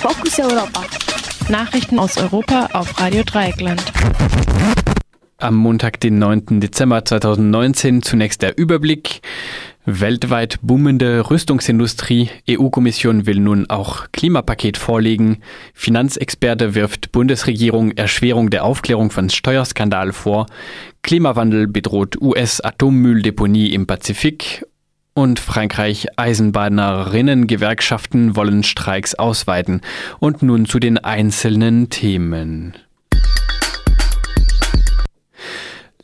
Fokus Europa. Nachrichten aus Europa auf Radio Dreieckland. Am Montag, den 9. Dezember 2019, zunächst der Überblick. Weltweit boomende Rüstungsindustrie. EU-Kommission will nun auch Klimapaket vorlegen. Finanzexperte wirft Bundesregierung Erschwerung der Aufklärung von Steuerskandal vor. Klimawandel bedroht US-Atommülldeponie im Pazifik. Und Frankreich Eisenbahnerinnen-Gewerkschaften wollen Streiks ausweiten. Und nun zu den einzelnen Themen.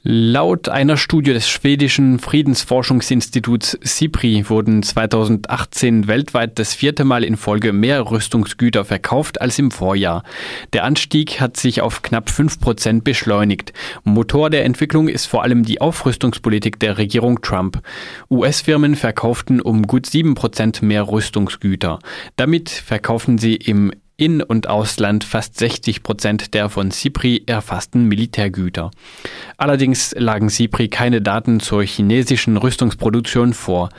Laut einer Studie des schwedischen Friedensforschungsinstituts SIPRI wurden 2018 weltweit das vierte Mal in Folge mehr Rüstungsgüter verkauft als im Vorjahr. Der Anstieg hat sich auf knapp fünf Prozent beschleunigt. Motor der Entwicklung ist vor allem die Aufrüstungspolitik der Regierung Trump. US-Firmen verkauften um gut sieben Prozent mehr Rüstungsgüter. Damit verkaufen sie im in- und Ausland fast 60 Prozent der von CIPRI erfassten Militärgüter. Allerdings lagen CIPRI keine Daten zur chinesischen Rüstungsproduktion vor.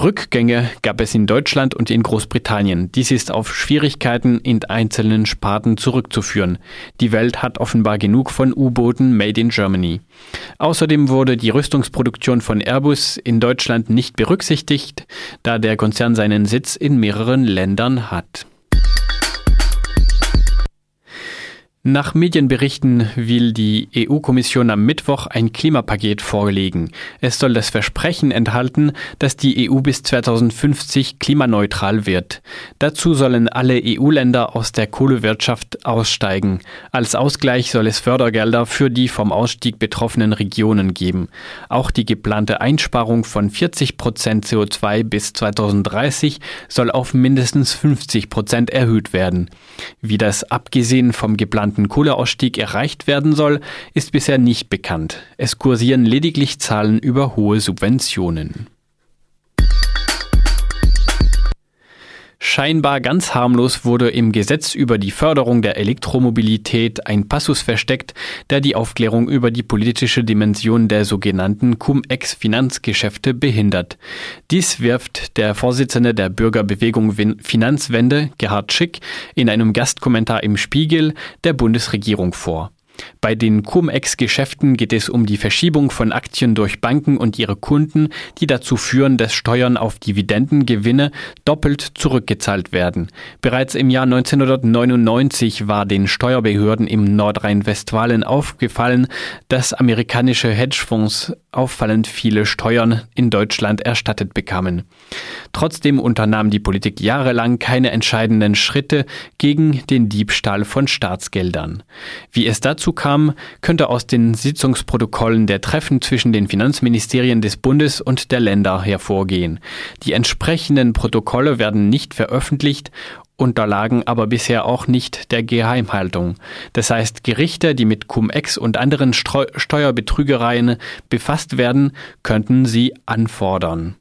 Rückgänge gab es in Deutschland und in Großbritannien. Dies ist auf Schwierigkeiten in einzelnen Sparten zurückzuführen. Die Welt hat offenbar genug von U-Booten made in Germany. Außerdem wurde die Rüstungsproduktion von Airbus in Deutschland nicht berücksichtigt, da der Konzern seinen Sitz in mehreren Ländern hat. Nach Medienberichten will die EU-Kommission am Mittwoch ein Klimapaket vorlegen. Es soll das Versprechen enthalten, dass die EU bis 2050 klimaneutral wird. Dazu sollen alle EU-Länder aus der Kohlewirtschaft aussteigen. Als Ausgleich soll es Fördergelder für die vom Ausstieg betroffenen Regionen geben. Auch die geplante Einsparung von 40 Prozent CO2 bis 2030 soll auf mindestens 50 Prozent erhöht werden. Wie das abgesehen vom geplanten geplanten Kohleausstieg erreicht werden soll, ist bisher nicht bekannt. Es kursieren lediglich Zahlen über hohe Subventionen. Scheinbar ganz harmlos wurde im Gesetz über die Förderung der Elektromobilität ein Passus versteckt, der die Aufklärung über die politische Dimension der sogenannten Cum-Ex-Finanzgeschäfte behindert. Dies wirft der Vorsitzende der Bürgerbewegung Finanzwende, Gerhard Schick, in einem Gastkommentar im Spiegel der Bundesregierung vor. Bei den Cum-Ex-Geschäften geht es um die Verschiebung von Aktien durch Banken und ihre Kunden, die dazu führen, dass Steuern auf Dividendengewinne doppelt zurückgezahlt werden. Bereits im Jahr 1999 war den Steuerbehörden im Nordrhein-Westfalen aufgefallen, dass amerikanische Hedgefonds auffallend viele Steuern in Deutschland erstattet bekamen. Trotzdem unternahm die Politik jahrelang keine entscheidenden Schritte gegen den Diebstahl von Staatsgeldern. Wie es dazu kam, könnte aus den Sitzungsprotokollen der Treffen zwischen den Finanzministerien des Bundes und der Länder hervorgehen. Die entsprechenden Protokolle werden nicht veröffentlicht unterlagen aber bisher auch nicht der Geheimhaltung. Das heißt, Gerichte, die mit Cum-Ex und anderen Steuerbetrügereien befasst werden, könnten sie anfordern.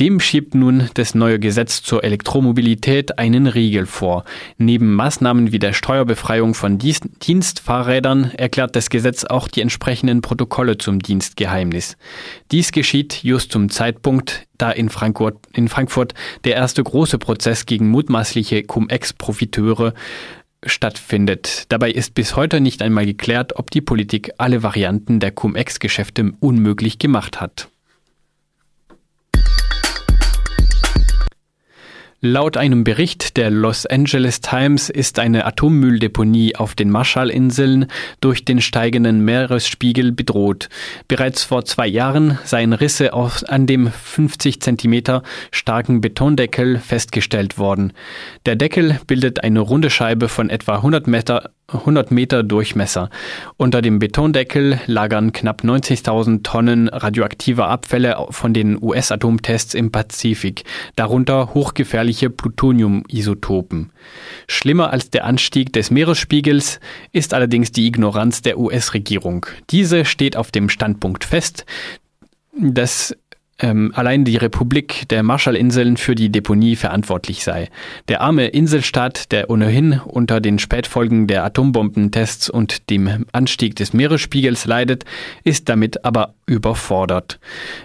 Dem schiebt nun das neue Gesetz zur Elektromobilität einen Riegel vor. Neben Maßnahmen wie der Steuerbefreiung von Dienstfahrrädern erklärt das Gesetz auch die entsprechenden Protokolle zum Dienstgeheimnis. Dies geschieht just zum Zeitpunkt, da in Frankfurt, in Frankfurt der erste große Prozess gegen mutmaßliche Cum-Ex-Profiteure stattfindet. Dabei ist bis heute nicht einmal geklärt, ob die Politik alle Varianten der Cum-Ex-Geschäfte unmöglich gemacht hat. Laut einem Bericht der Los Angeles Times ist eine Atommülldeponie auf den Marshallinseln durch den steigenden Meeresspiegel bedroht. Bereits vor zwei Jahren seien Risse auf, an dem 50 Zentimeter starken Betondeckel festgestellt worden. Der Deckel bildet eine runde Scheibe von etwa 100 Meter 100 Meter Durchmesser. Unter dem Betondeckel lagern knapp 90.000 Tonnen radioaktiver Abfälle von den US-Atomtests im Pazifik, darunter hochgefährliche Plutonium-Isotopen. Schlimmer als der Anstieg des Meeresspiegels ist allerdings die Ignoranz der US-Regierung. Diese steht auf dem Standpunkt fest, dass ähm, allein die Republik der Marshallinseln für die Deponie verantwortlich sei. Der arme Inselstaat, der ohnehin unter den Spätfolgen der Atombombentests und dem Anstieg des Meeresspiegels leidet, ist damit aber überfordert.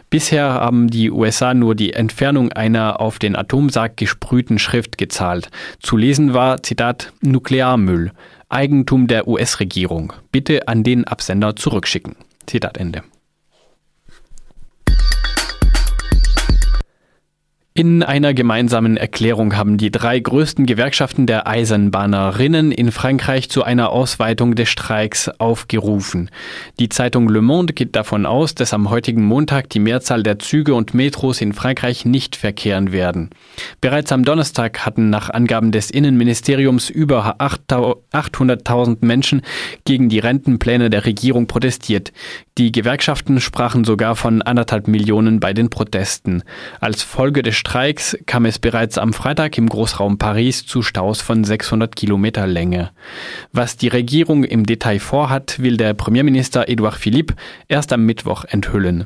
Bisher haben die USA nur die Entfernung einer auf den Atomsarg gesprühten Schrift gezahlt. Zu lesen war, Zitat, Nuklearmüll, Eigentum der US-Regierung. Bitte an den Absender zurückschicken. Zitat Ende. In einer gemeinsamen Erklärung haben die drei größten Gewerkschaften der Eisenbahnerinnen in Frankreich zu einer Ausweitung des Streiks aufgerufen. Die Zeitung Le Monde geht davon aus, dass am heutigen Montag die Mehrzahl der Züge und Metros in Frankreich nicht verkehren werden. Bereits am Donnerstag hatten nach Angaben des Innenministeriums über 800.000 Menschen gegen die Rentenpläne der Regierung protestiert. Die Gewerkschaften sprachen sogar von anderthalb Millionen bei den Protesten. Als Folge des Streiks kam es bereits am Freitag im Großraum Paris zu Staus von 600 Kilometer Länge. Was die Regierung im Detail vorhat, will der Premierminister Edouard Philippe erst am Mittwoch enthüllen.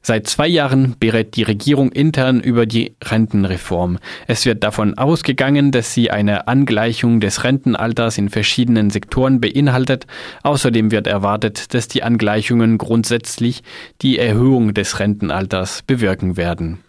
Seit zwei Jahren berät die Regierung intern über die Rentenreform. Es wird davon ausgegangen, dass sie eine Angleichung des Rentenalters in verschiedenen Sektoren beinhaltet. Außerdem wird erwartet, dass die Angleichungen grundsätzlich die Erhöhung des Rentenalters bewirken werden.